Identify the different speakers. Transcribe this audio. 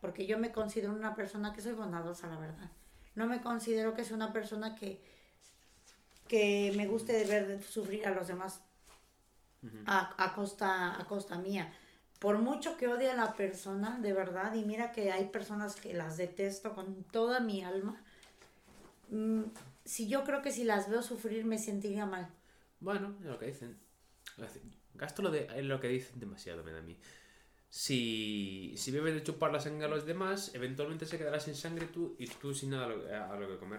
Speaker 1: porque yo me considero una persona que soy bondadosa, la verdad. No me considero que soy una persona que, que me guste de ver sufrir a los demás a, a, costa, a costa mía. Por mucho que odie a la persona, de verdad, y mira que hay personas que las detesto con toda mi alma, mm, si yo creo que si las veo sufrir me sentiría mal.
Speaker 2: Bueno, es lo que dicen. Gasto lo de lo que dicen demasiado, me da a mí. Si, si bebes de chupar la sangre a los demás, eventualmente se quedará sin sangre tú y tú sin nada a lo, a lo que comer.